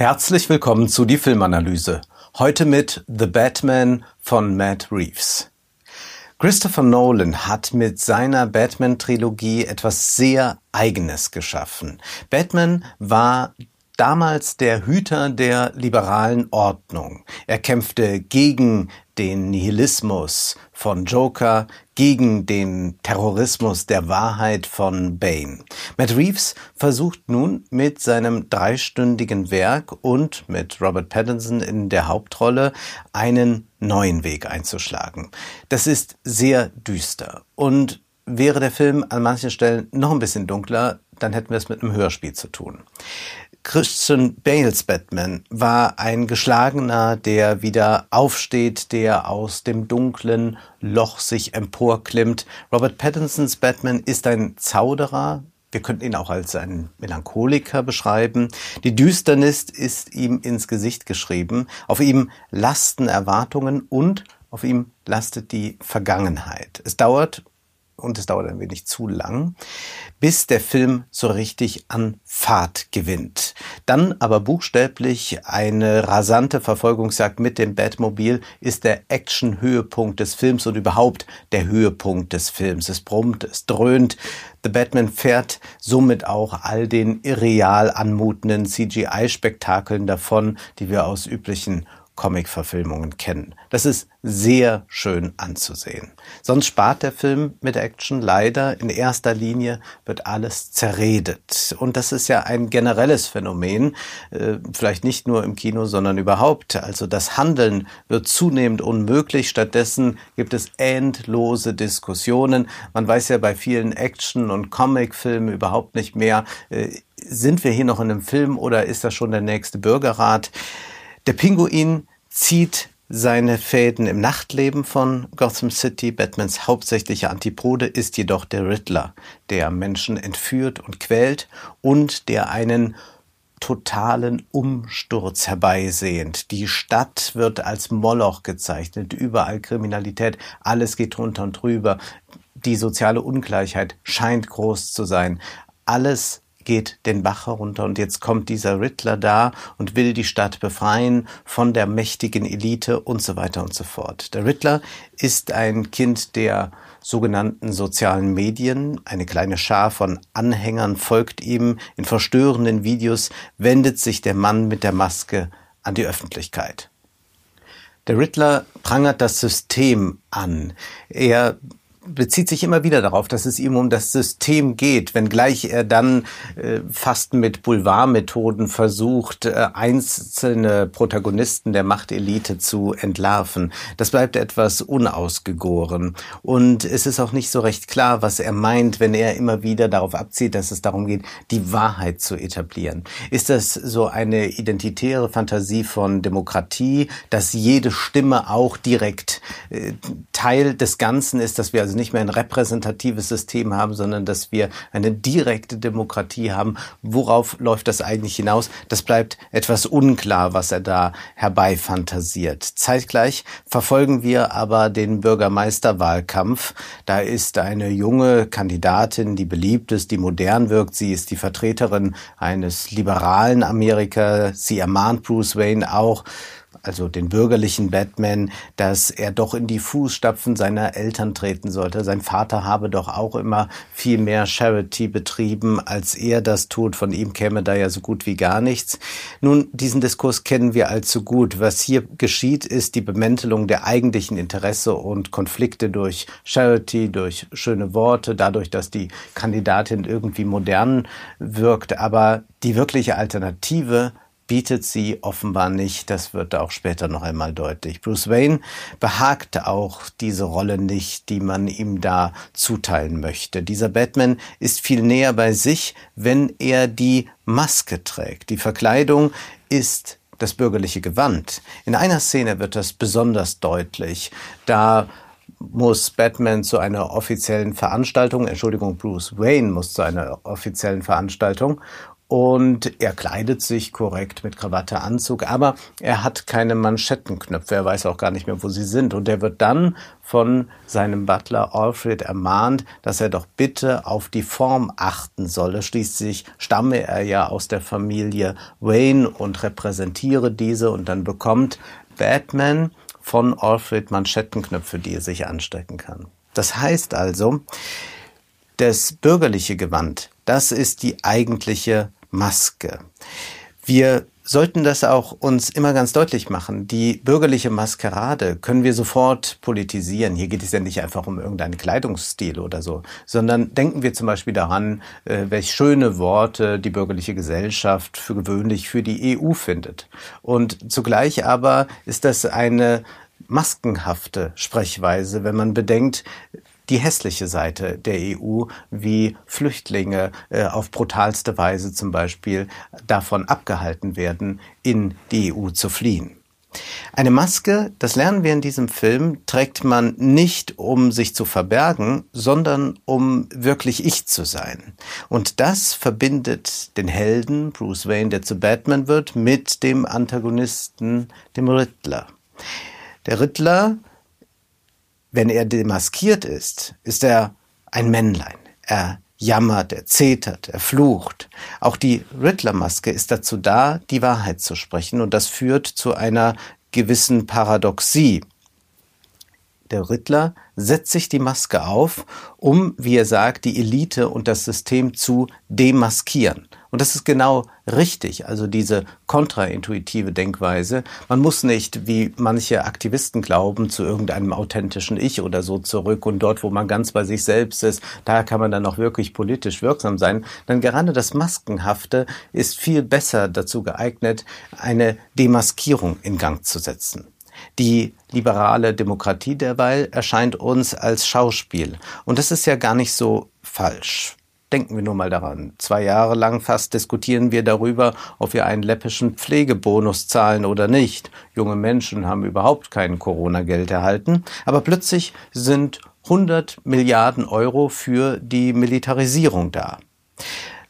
Herzlich willkommen zu die Filmanalyse. Heute mit The Batman von Matt Reeves. Christopher Nolan hat mit seiner Batman-Trilogie etwas sehr Eigenes geschaffen. Batman war damals der Hüter der liberalen Ordnung. Er kämpfte gegen den Nihilismus von Joker, gegen den Terrorismus der Wahrheit von Bane. Matt Reeves versucht nun mit seinem dreistündigen Werk und mit Robert Pattinson in der Hauptrolle einen neuen Weg einzuschlagen. Das ist sehr düster und wäre der Film an manchen Stellen noch ein bisschen dunkler, dann hätten wir es mit einem Hörspiel zu tun. Christian Bales Batman war ein Geschlagener, der wieder aufsteht, der aus dem dunklen Loch sich emporklimmt. Robert Pattinsons Batman ist ein Zauderer, wir könnten ihn auch als einen Melancholiker beschreiben. Die Düsternis ist ihm ins Gesicht geschrieben. Auf ihm lasten Erwartungen und auf ihm lastet die Vergangenheit. Es dauert und es dauert ein wenig zu lang, bis der Film so richtig an Fahrt gewinnt. Dann aber buchstäblich eine rasante Verfolgungsjagd mit dem Batmobil ist der Action-Höhepunkt des Films und überhaupt der Höhepunkt des Films. Es brummt, es dröhnt. The Batman fährt somit auch all den irreal anmutenden CGI-Spektakeln davon, die wir aus üblichen Comic-Verfilmungen kennen. Das ist sehr schön anzusehen. Sonst spart der Film mit Action leider. In erster Linie wird alles zerredet. Und das ist ja ein generelles Phänomen, äh, vielleicht nicht nur im Kino, sondern überhaupt. Also das Handeln wird zunehmend unmöglich. Stattdessen gibt es endlose Diskussionen. Man weiß ja bei vielen Action- und Comic-Filmen überhaupt nicht mehr, äh, sind wir hier noch in einem Film oder ist das schon der nächste Bürgerrat? Der Pinguin zieht seine Fäden im Nachtleben von Gotham City. Batmans hauptsächliche Antipode ist jedoch der Riddler, der Menschen entführt und quält und der einen totalen Umsturz herbeisehend. Die Stadt wird als Moloch gezeichnet, überall Kriminalität, alles geht drunter und drüber. Die soziale Ungleichheit scheint groß zu sein. Alles geht den Bach herunter und jetzt kommt dieser Riddler da und will die Stadt befreien von der mächtigen Elite und so weiter und so fort. Der Riddler ist ein Kind der sogenannten sozialen Medien. Eine kleine Schar von Anhängern folgt ihm. In verstörenden Videos wendet sich der Mann mit der Maske an die Öffentlichkeit. Der Riddler prangert das System an. Er bezieht sich immer wieder darauf, dass es ihm um das System geht, wenngleich er dann äh, fast mit Boulevardmethoden versucht, äh, einzelne Protagonisten der Machtelite zu entlarven. Das bleibt etwas unausgegoren. Und es ist auch nicht so recht klar, was er meint, wenn er immer wieder darauf abzieht, dass es darum geht, die Wahrheit zu etablieren. Ist das so eine identitäre Fantasie von Demokratie, dass jede Stimme auch direkt äh, Teil des Ganzen ist, dass wir also nicht mehr ein repräsentatives System haben, sondern dass wir eine direkte Demokratie haben. Worauf läuft das eigentlich hinaus? Das bleibt etwas unklar, was er da herbeifantasiert. Zeitgleich verfolgen wir aber den Bürgermeisterwahlkampf. Da ist eine junge Kandidatin, die beliebt ist, die modern wirkt. Sie ist die Vertreterin eines liberalen Amerika. Sie ermahnt Bruce Wayne auch, also den bürgerlichen Batman, dass er doch in die Fußstapfen seiner Eltern treten sollte. Sein Vater habe doch auch immer viel mehr Charity betrieben, als er das tut. Von ihm käme da ja so gut wie gar nichts. Nun, diesen Diskurs kennen wir allzu gut. Was hier geschieht, ist die Bemäntelung der eigentlichen Interesse und Konflikte durch Charity, durch schöne Worte, dadurch, dass die Kandidatin irgendwie modern wirkt. Aber die wirkliche Alternative bietet sie offenbar nicht. Das wird auch später noch einmal deutlich. Bruce Wayne behagt auch diese Rolle nicht, die man ihm da zuteilen möchte. Dieser Batman ist viel näher bei sich, wenn er die Maske trägt. Die Verkleidung ist das bürgerliche Gewand. In einer Szene wird das besonders deutlich. Da muss Batman zu einer offiziellen Veranstaltung, Entschuldigung, Bruce Wayne muss zu einer offiziellen Veranstaltung und er kleidet sich korrekt mit Krawatte, Anzug, aber er hat keine Manschettenknöpfe, er weiß auch gar nicht mehr, wo sie sind und er wird dann von seinem Butler Alfred ermahnt, dass er doch bitte auf die Form achten solle. Schließlich stamme er ja aus der Familie Wayne und repräsentiere diese und dann bekommt Batman von Alfred Manschettenknöpfe, die er sich anstecken kann. Das heißt also, das bürgerliche Gewand, das ist die eigentliche Maske. Wir sollten das auch uns immer ganz deutlich machen. Die bürgerliche Maskerade können wir sofort politisieren. Hier geht es ja nicht einfach um irgendeinen Kleidungsstil oder so, sondern denken wir zum Beispiel daran, äh, welche schöne Worte die bürgerliche Gesellschaft für gewöhnlich für die EU findet. Und zugleich aber ist das eine maskenhafte Sprechweise, wenn man bedenkt, die hässliche Seite der EU, wie Flüchtlinge äh, auf brutalste Weise zum Beispiel davon abgehalten werden, in die EU zu fliehen. Eine Maske, das lernen wir in diesem Film, trägt man nicht, um sich zu verbergen, sondern um wirklich ich zu sein. Und das verbindet den Helden, Bruce Wayne, der zu Batman wird, mit dem Antagonisten, dem Riddler. Der Riddler wenn er demaskiert ist, ist er ein Männlein. Er jammert, er zetert, er flucht. Auch die Riddler-Maske ist dazu da, die Wahrheit zu sprechen und das führt zu einer gewissen Paradoxie. Der Riddler setzt sich die Maske auf, um, wie er sagt, die Elite und das System zu demaskieren. Und das ist genau richtig, also diese kontraintuitive Denkweise. Man muss nicht, wie manche Aktivisten glauben, zu irgendeinem authentischen Ich oder so zurück und dort, wo man ganz bei sich selbst ist, da kann man dann auch wirklich politisch wirksam sein. Denn gerade das Maskenhafte ist viel besser dazu geeignet, eine Demaskierung in Gang zu setzen. Die liberale Demokratie derweil erscheint uns als Schauspiel. Und das ist ja gar nicht so falsch. Denken wir nur mal daran. Zwei Jahre lang fast diskutieren wir darüber, ob wir einen läppischen Pflegebonus zahlen oder nicht. Junge Menschen haben überhaupt kein Corona-Geld erhalten. Aber plötzlich sind 100 Milliarden Euro für die Militarisierung da.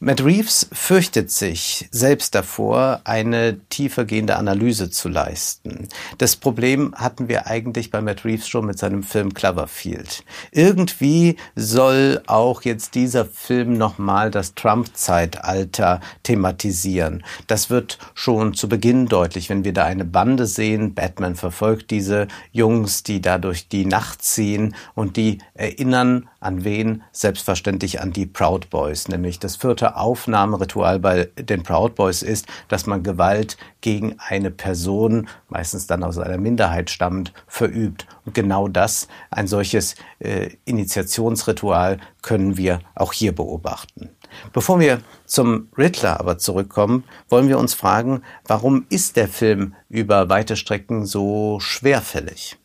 Matt Reeves fürchtet sich selbst davor, eine tiefergehende Analyse zu leisten. Das Problem hatten wir eigentlich bei Matt Reeves schon mit seinem Film Cloverfield. Irgendwie soll auch jetzt dieser Film nochmal das Trump-Zeitalter thematisieren. Das wird schon zu Beginn deutlich, wenn wir da eine Bande sehen. Batman verfolgt diese Jungs, die da durch die Nacht ziehen und die erinnern an wen? Selbstverständlich an die Proud Boys, nämlich das vierte Aufnahmeritual bei den Proud Boys ist, dass man Gewalt gegen eine Person, meistens dann aus einer Minderheit stammend, verübt. Und genau das, ein solches äh, Initiationsritual, können wir auch hier beobachten. Bevor wir zum Riddler aber zurückkommen, wollen wir uns fragen, warum ist der Film über weite Strecken so schwerfällig?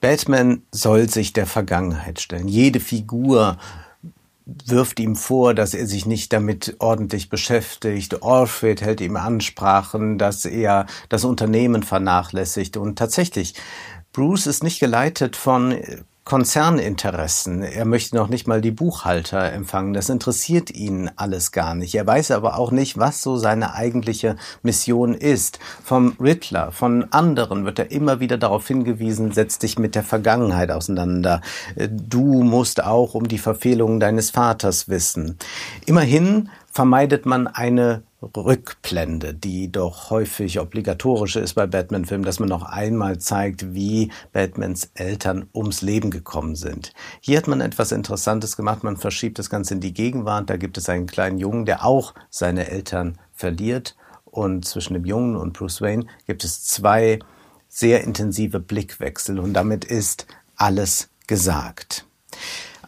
Batman soll sich der Vergangenheit stellen. Jede Figur wirft ihm vor, dass er sich nicht damit ordentlich beschäftigt. Alfred hält ihm Ansprachen, dass er das Unternehmen vernachlässigt. Und tatsächlich, Bruce ist nicht geleitet von Konzerninteressen. Er möchte noch nicht mal die Buchhalter empfangen. Das interessiert ihn alles gar nicht. Er weiß aber auch nicht, was so seine eigentliche Mission ist. Vom Riddler, von anderen wird er immer wieder darauf hingewiesen, setz dich mit der Vergangenheit auseinander. Du musst auch um die Verfehlungen deines Vaters wissen. Immerhin vermeidet man eine Rückblende, die doch häufig obligatorisch ist bei Batman-Filmen, dass man noch einmal zeigt, wie Batmans Eltern ums Leben gekommen sind. Hier hat man etwas Interessantes gemacht, man verschiebt das Ganze in die Gegenwart, da gibt es einen kleinen Jungen, der auch seine Eltern verliert und zwischen dem Jungen und Bruce Wayne gibt es zwei sehr intensive Blickwechsel und damit ist alles gesagt.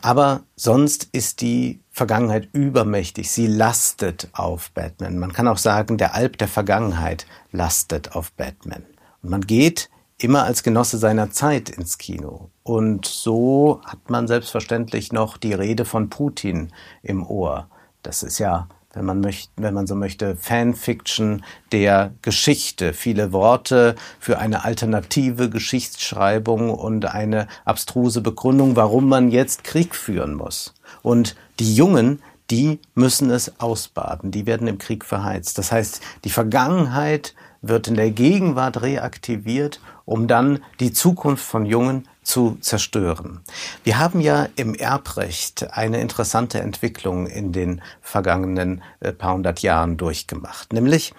Aber sonst ist die Vergangenheit übermächtig. Sie lastet auf Batman. Man kann auch sagen, der Alp der Vergangenheit lastet auf Batman. Und man geht immer als Genosse seiner Zeit ins Kino. Und so hat man selbstverständlich noch die Rede von Putin im Ohr. Das ist ja wenn man möchte, wenn man so möchte, Fanfiction der Geschichte. Viele Worte für eine alternative Geschichtsschreibung und eine abstruse Begründung, warum man jetzt Krieg führen muss. Und die Jungen, die müssen es ausbaden, die werden im Krieg verheizt. Das heißt, die Vergangenheit wird in der Gegenwart reaktiviert, um dann die Zukunft von Jungen zu zerstören. Wir haben ja im Erbrecht eine interessante Entwicklung in den vergangenen äh, paar hundert Jahren durchgemacht. Nämlich,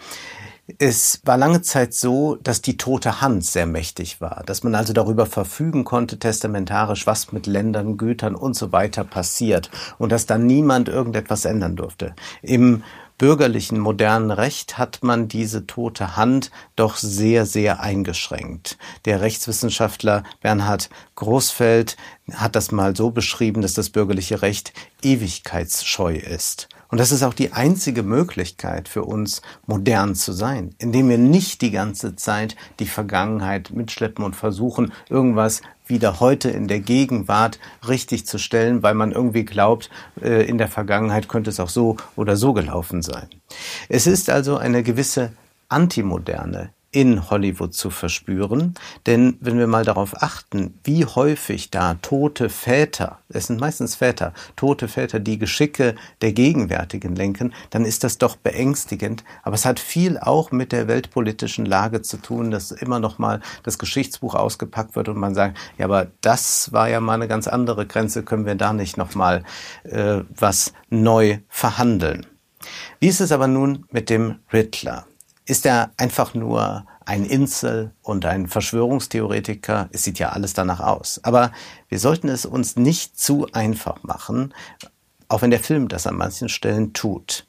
es war lange Zeit so, dass die tote Hand sehr mächtig war, dass man also darüber verfügen konnte, testamentarisch, was mit Ländern, Gütern und so weiter passiert und dass dann niemand irgendetwas ändern durfte. Im bürgerlichen modernen Recht hat man diese tote Hand doch sehr, sehr eingeschränkt. Der Rechtswissenschaftler Bernhard Großfeld hat das mal so beschrieben, dass das bürgerliche Recht ewigkeitsscheu ist. Und das ist auch die einzige Möglichkeit für uns, modern zu sein, indem wir nicht die ganze Zeit die Vergangenheit mitschleppen und versuchen, irgendwas wieder heute in der Gegenwart richtig zu stellen, weil man irgendwie glaubt, äh, in der Vergangenheit könnte es auch so oder so gelaufen sein. Es ist also eine gewisse Antimoderne in Hollywood zu verspüren. Denn wenn wir mal darauf achten, wie häufig da tote Väter, es sind meistens Väter, tote Väter, die Geschicke der Gegenwärtigen lenken, dann ist das doch beängstigend. Aber es hat viel auch mit der weltpolitischen Lage zu tun, dass immer noch mal das Geschichtsbuch ausgepackt wird und man sagt, ja, aber das war ja mal eine ganz andere Grenze, können wir da nicht noch mal äh, was neu verhandeln. Wie ist es aber nun mit dem Riddler? Ist er einfach nur ein Insel und ein Verschwörungstheoretiker? Es sieht ja alles danach aus. Aber wir sollten es uns nicht zu einfach machen, auch wenn der Film das an manchen Stellen tut.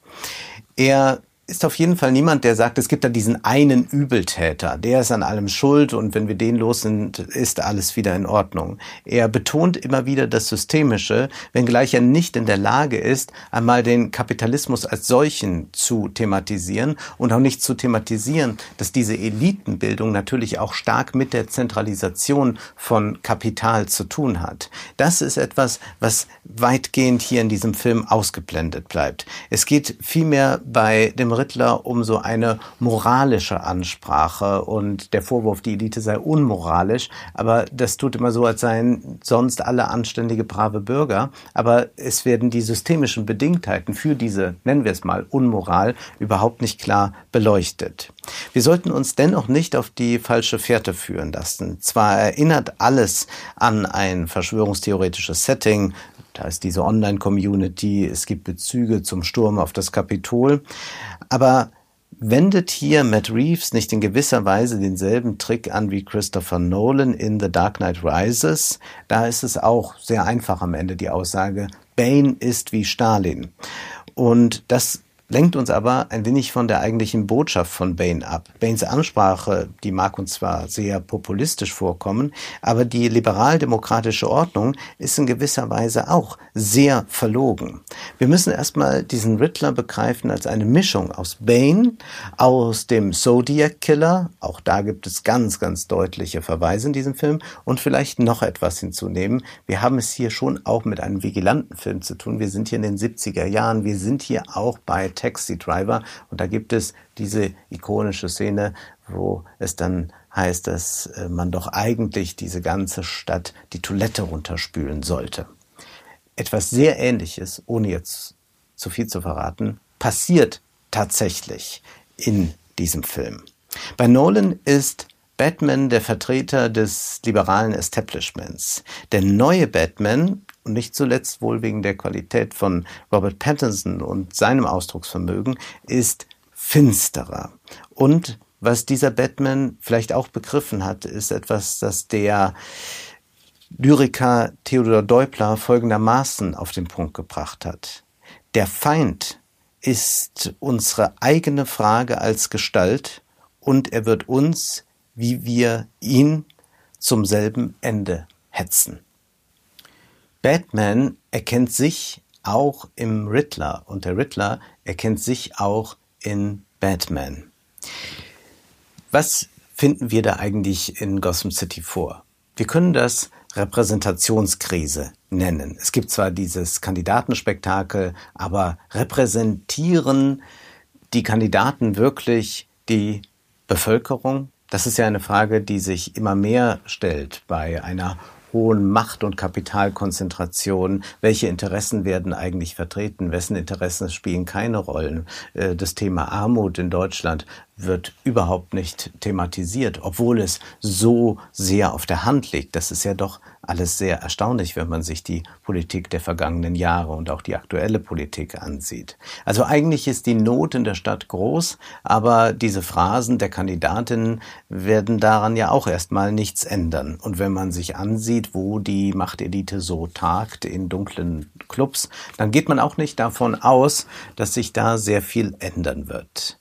Er ist auf jeden Fall niemand, der sagt, es gibt da diesen einen Übeltäter, der ist an allem schuld und wenn wir den los sind, ist alles wieder in Ordnung. Er betont immer wieder das Systemische, wenngleich er nicht in der Lage ist, einmal den Kapitalismus als solchen zu thematisieren und auch nicht zu thematisieren, dass diese Elitenbildung natürlich auch stark mit der Zentralisation von Kapital zu tun hat. Das ist etwas, was weitgehend hier in diesem Film ausgeblendet bleibt. Es geht vielmehr bei dem Rittler um so eine moralische Ansprache und der Vorwurf, die Elite sei unmoralisch, aber das tut immer so, als seien sonst alle anständige, brave Bürger, aber es werden die systemischen Bedingtheiten für diese, nennen wir es mal, Unmoral überhaupt nicht klar beleuchtet. Wir sollten uns dennoch nicht auf die falsche Fährte führen lassen. Zwar erinnert alles an ein verschwörungstheoretisches Setting, da ist diese Online-Community, es gibt Bezüge zum Sturm auf das Kapitol. Aber wendet hier Matt Reeves nicht in gewisser Weise denselben Trick an wie Christopher Nolan in The Dark Knight Rises? Da ist es auch sehr einfach am Ende die Aussage, Bane ist wie Stalin. Und das lenkt uns aber ein wenig von der eigentlichen Botschaft von Bain ab. Bains Ansprache, die mag uns zwar sehr populistisch vorkommen, aber die liberal-demokratische Ordnung ist in gewisser Weise auch sehr verlogen. Wir müssen erstmal diesen Riddler begreifen als eine Mischung aus Bane, aus dem Zodiac Killer, auch da gibt es ganz, ganz deutliche Verweise in diesem Film und vielleicht noch etwas hinzunehmen. Wir haben es hier schon auch mit einem vigilanten Film zu tun. Wir sind hier in den 70er Jahren. Wir sind hier auch bei Taxi Driver. Und da gibt es diese ikonische Szene, wo es dann heißt, dass äh, man doch eigentlich diese ganze Stadt die Toilette runterspülen sollte. Etwas sehr Ähnliches, ohne jetzt zu viel zu verraten, passiert tatsächlich in diesem Film. Bei Nolan ist Batman der Vertreter des liberalen Establishments. Der neue Batman und nicht zuletzt wohl wegen der Qualität von Robert Pattinson und seinem Ausdrucksvermögen, ist finsterer. Und was dieser Batman vielleicht auch begriffen hat, ist etwas, das der Lyriker Theodor Deupler folgendermaßen auf den Punkt gebracht hat. Der Feind ist unsere eigene Frage als Gestalt und er wird uns, wie wir ihn, zum selben Ende hetzen. Batman erkennt sich auch im Riddler und der Riddler erkennt sich auch in Batman. Was finden wir da eigentlich in Gotham City vor? Wir können das Repräsentationskrise nennen. Es gibt zwar dieses Kandidatenspektakel, aber repräsentieren die Kandidaten wirklich die Bevölkerung? Das ist ja eine Frage, die sich immer mehr stellt bei einer hohen Macht- und Kapitalkonzentrationen, welche Interessen werden eigentlich vertreten, wessen Interessen spielen keine Rollen. Äh, das Thema Armut in Deutschland wird überhaupt nicht thematisiert, obwohl es so sehr auf der Hand liegt. Das ist ja doch alles sehr erstaunlich, wenn man sich die Politik der vergangenen Jahre und auch die aktuelle Politik ansieht. Also eigentlich ist die Not in der Stadt groß, aber diese Phrasen der Kandidatinnen werden daran ja auch erstmal nichts ändern. Und wenn man sich ansieht, wo die Machtelite so tagt in dunklen Clubs, dann geht man auch nicht davon aus, dass sich da sehr viel ändern wird.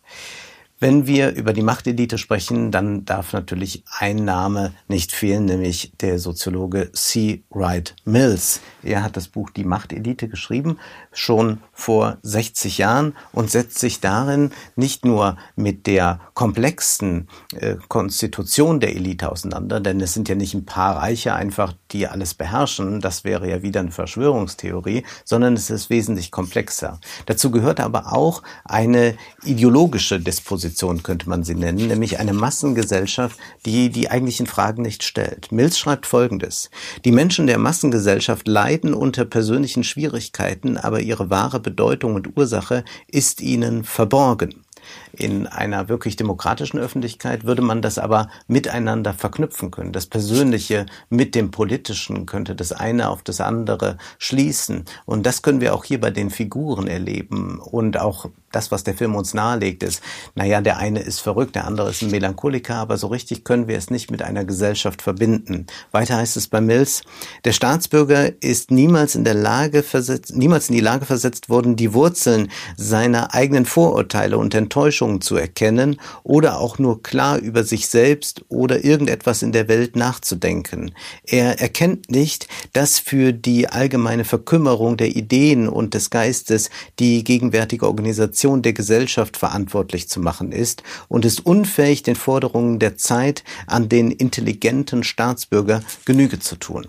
Wenn wir über die Machtelite sprechen, dann darf natürlich ein Name nicht fehlen, nämlich der Soziologe C. Wright Mills. Er hat das Buch Die Machtelite geschrieben, schon vor 60 Jahren und setzt sich darin nicht nur mit der komplexen äh, Konstitution der Elite auseinander, denn es sind ja nicht ein paar Reiche einfach, die alles beherrschen, das wäre ja wieder eine Verschwörungstheorie, sondern es ist wesentlich komplexer. Dazu gehört aber auch eine ideologische Disposition Position könnte man sie nennen, nämlich eine Massengesellschaft, die die eigentlichen Fragen nicht stellt. Mills schreibt Folgendes. Die Menschen der Massengesellschaft leiden unter persönlichen Schwierigkeiten, aber ihre wahre Bedeutung und Ursache ist ihnen verborgen. In einer wirklich demokratischen Öffentlichkeit würde man das aber miteinander verknüpfen können. Das Persönliche mit dem Politischen könnte das eine auf das andere schließen. Und das können wir auch hier bei den Figuren erleben. Und auch das, was der Film uns nahelegt, ist, naja, der eine ist verrückt, der andere ist ein Melancholiker, aber so richtig können wir es nicht mit einer Gesellschaft verbinden. Weiter heißt es bei Mills, der Staatsbürger ist niemals in der Lage versetzt, niemals in die Lage versetzt worden, die Wurzeln seiner eigenen Vorurteile und Enttäuschungen Enttäuschungen zu erkennen oder auch nur klar über sich selbst oder irgendetwas in der Welt nachzudenken. Er erkennt nicht, dass für die allgemeine Verkümmerung der Ideen und des Geistes die gegenwärtige Organisation der Gesellschaft verantwortlich zu machen ist und ist unfähig, den Forderungen der Zeit an den intelligenten Staatsbürger Genüge zu tun.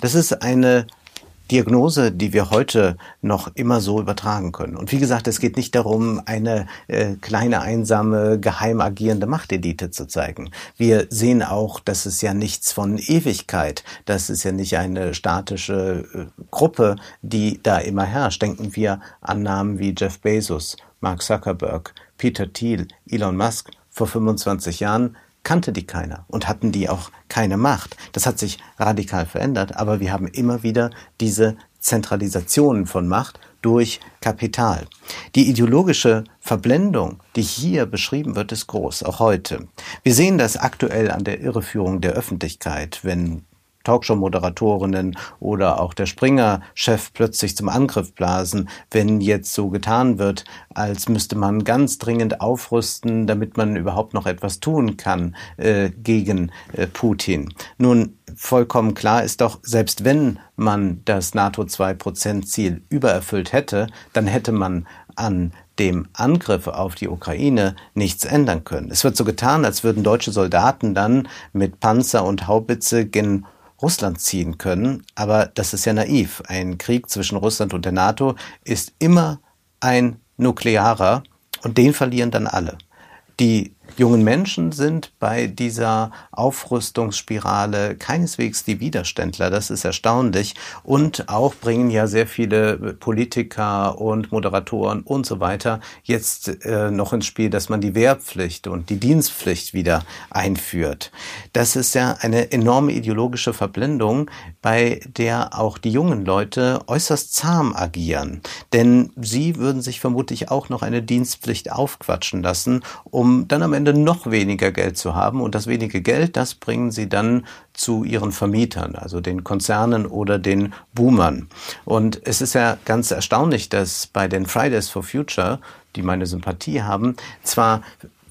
Das ist eine Diagnose, die wir heute noch immer so übertragen können. Und wie gesagt, es geht nicht darum, eine äh, kleine, einsame, geheim agierende Machtelite zu zeigen. Wir sehen auch, dass es ja nichts von Ewigkeit, das ist ja nicht eine statische äh, Gruppe, die da immer herrscht. Denken wir an Namen wie Jeff Bezos, Mark Zuckerberg, Peter Thiel, Elon Musk. Vor 25 Jahren kannte die keiner und hatten die auch keine Macht. Das hat sich radikal verändert, aber wir haben immer wieder diese Zentralisationen von Macht durch Kapital. Die ideologische Verblendung, die hier beschrieben wird, ist groß, auch heute. Wir sehen das aktuell an der Irreführung der Öffentlichkeit, wenn Talkshow-Moderatorinnen oder auch der Springer-Chef plötzlich zum Angriff blasen, wenn jetzt so getan wird, als müsste man ganz dringend aufrüsten, damit man überhaupt noch etwas tun kann äh, gegen äh, Putin. Nun, vollkommen klar ist doch, selbst wenn man das NATO-2-Prozent-Ziel übererfüllt hätte, dann hätte man an dem Angriff auf die Ukraine nichts ändern können. Es wird so getan, als würden deutsche Soldaten dann mit Panzer und Haubitze gen Russland ziehen können. Aber das ist ja naiv. Ein Krieg zwischen Russland und der NATO ist immer ein nuklearer und den verlieren dann alle. Die jungen Menschen sind bei dieser Aufrüstungsspirale keineswegs die Widerständler. Das ist erstaunlich. Und auch bringen ja sehr viele Politiker und Moderatoren und so weiter jetzt äh, noch ins Spiel, dass man die Wehrpflicht und die Dienstpflicht wieder einführt. Das ist ja eine enorme ideologische Verblendung, bei der auch die jungen Leute äußerst zahm agieren. Denn sie würden sich vermutlich auch noch eine Dienstpflicht aufquatschen lassen, um dann am Ende Ende noch weniger Geld zu haben. Und das wenige Geld, das bringen sie dann zu ihren Vermietern, also den Konzernen oder den Boomern. Und es ist ja ganz erstaunlich, dass bei den Fridays for Future, die meine Sympathie haben, zwar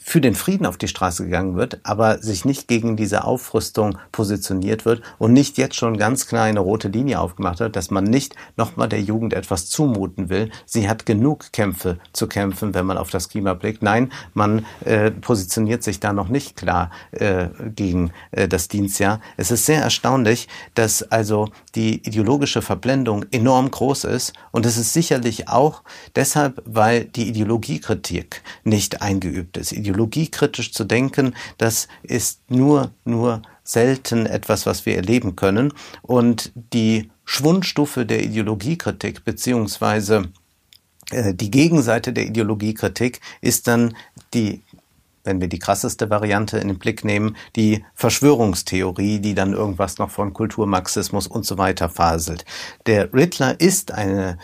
für den Frieden auf die Straße gegangen wird, aber sich nicht gegen diese Aufrüstung positioniert wird und nicht jetzt schon ganz klar eine rote Linie aufgemacht hat, dass man nicht nochmal der Jugend etwas zumuten will. Sie hat genug Kämpfe zu kämpfen, wenn man auf das Klima blickt. Nein, man äh, positioniert sich da noch nicht klar äh, gegen äh, das Dienstjahr. Es ist sehr erstaunlich, dass also die ideologische Verblendung enorm groß ist und es ist sicherlich auch deshalb, weil die Ideologiekritik nicht eingeübt ist. Ideologiekritisch zu denken, das ist nur, nur selten etwas, was wir erleben können. Und die Schwundstufe der Ideologiekritik beziehungsweise äh, die Gegenseite der Ideologiekritik ist dann die wenn wir die krasseste Variante in den Blick nehmen, die Verschwörungstheorie, die dann irgendwas noch von Kulturmarxismus und so weiter faselt. Der Riddler ist eine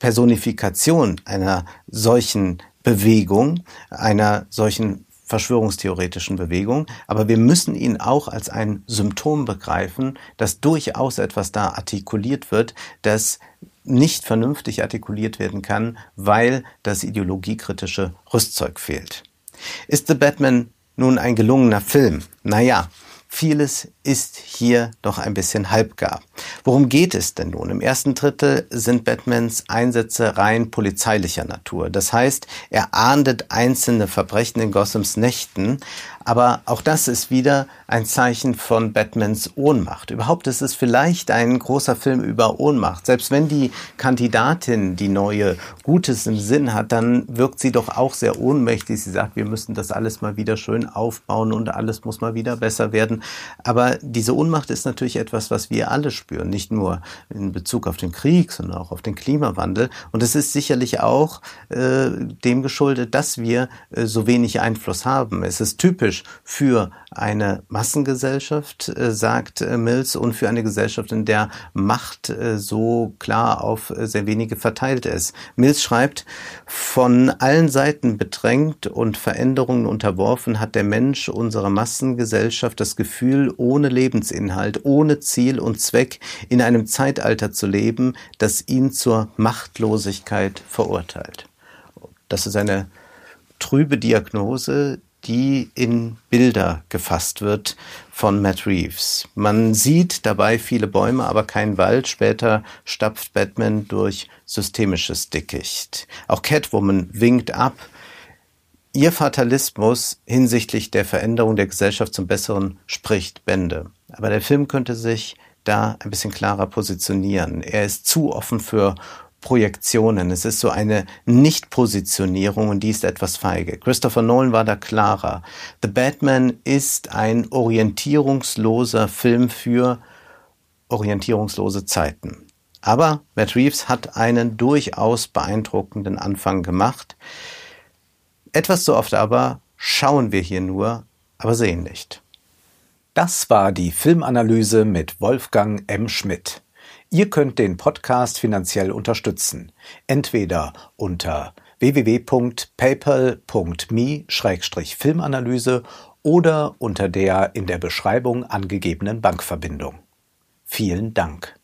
Personifikation einer solchen Bewegung, einer solchen verschwörungstheoretischen Bewegung, aber wir müssen ihn auch als ein Symptom begreifen, dass durchaus etwas da artikuliert wird, das nicht vernünftig artikuliert werden kann, weil das ideologiekritische Rüstzeug fehlt. Ist The Batman nun ein gelungener Film? Naja, vieles ist hier doch ein bisschen halbgar. Worum geht es denn nun? Im ersten Drittel sind Batmans Einsätze rein polizeilicher Natur. Das heißt, er ahndet einzelne Verbrechen in Gothams Nächten, aber auch das ist wieder ein Zeichen von Batmans Ohnmacht. Überhaupt ist es vielleicht ein großer Film über Ohnmacht. Selbst wenn die Kandidatin die neue Gutes im Sinn hat, dann wirkt sie doch auch sehr ohnmächtig. Sie sagt, wir müssen das alles mal wieder schön aufbauen und alles muss mal wieder besser werden. Aber diese Ohnmacht ist natürlich etwas, was wir alle spüren, nicht nur in Bezug auf den Krieg, sondern auch auf den Klimawandel. Und es ist sicherlich auch äh, dem geschuldet, dass wir äh, so wenig Einfluss haben. Es ist typisch für eine Massengesellschaft, äh, sagt äh, Mills, und für eine Gesellschaft, in der Macht äh, so klar auf äh, sehr wenige verteilt ist. Mills schreibt, von allen Seiten bedrängt und Veränderungen unterworfen hat der Mensch unserer Massengesellschaft das Gefühl, ohne Lebensinhalt, ohne Ziel und Zweck in einem Zeitalter zu leben, das ihn zur Machtlosigkeit verurteilt. Das ist eine trübe Diagnose, die in Bilder gefasst wird von Matt Reeves. Man sieht dabei viele Bäume, aber kein Wald. Später stapft Batman durch systemisches Dickicht. Auch Catwoman winkt ab, Ihr Fatalismus hinsichtlich der Veränderung der Gesellschaft zum Besseren spricht Bände. Aber der Film könnte sich da ein bisschen klarer positionieren. Er ist zu offen für Projektionen. Es ist so eine Nicht-Positionierung und die ist etwas feige. Christopher Nolan war da klarer. The Batman ist ein orientierungsloser Film für orientierungslose Zeiten. Aber Matt Reeves hat einen durchaus beeindruckenden Anfang gemacht. Etwas zu oft aber schauen wir hier nur, aber sehen nicht. Das war die Filmanalyse mit Wolfgang M. Schmidt. Ihr könnt den Podcast finanziell unterstützen. Entweder unter www.paypal.me-filmanalyse oder unter der in der Beschreibung angegebenen Bankverbindung. Vielen Dank.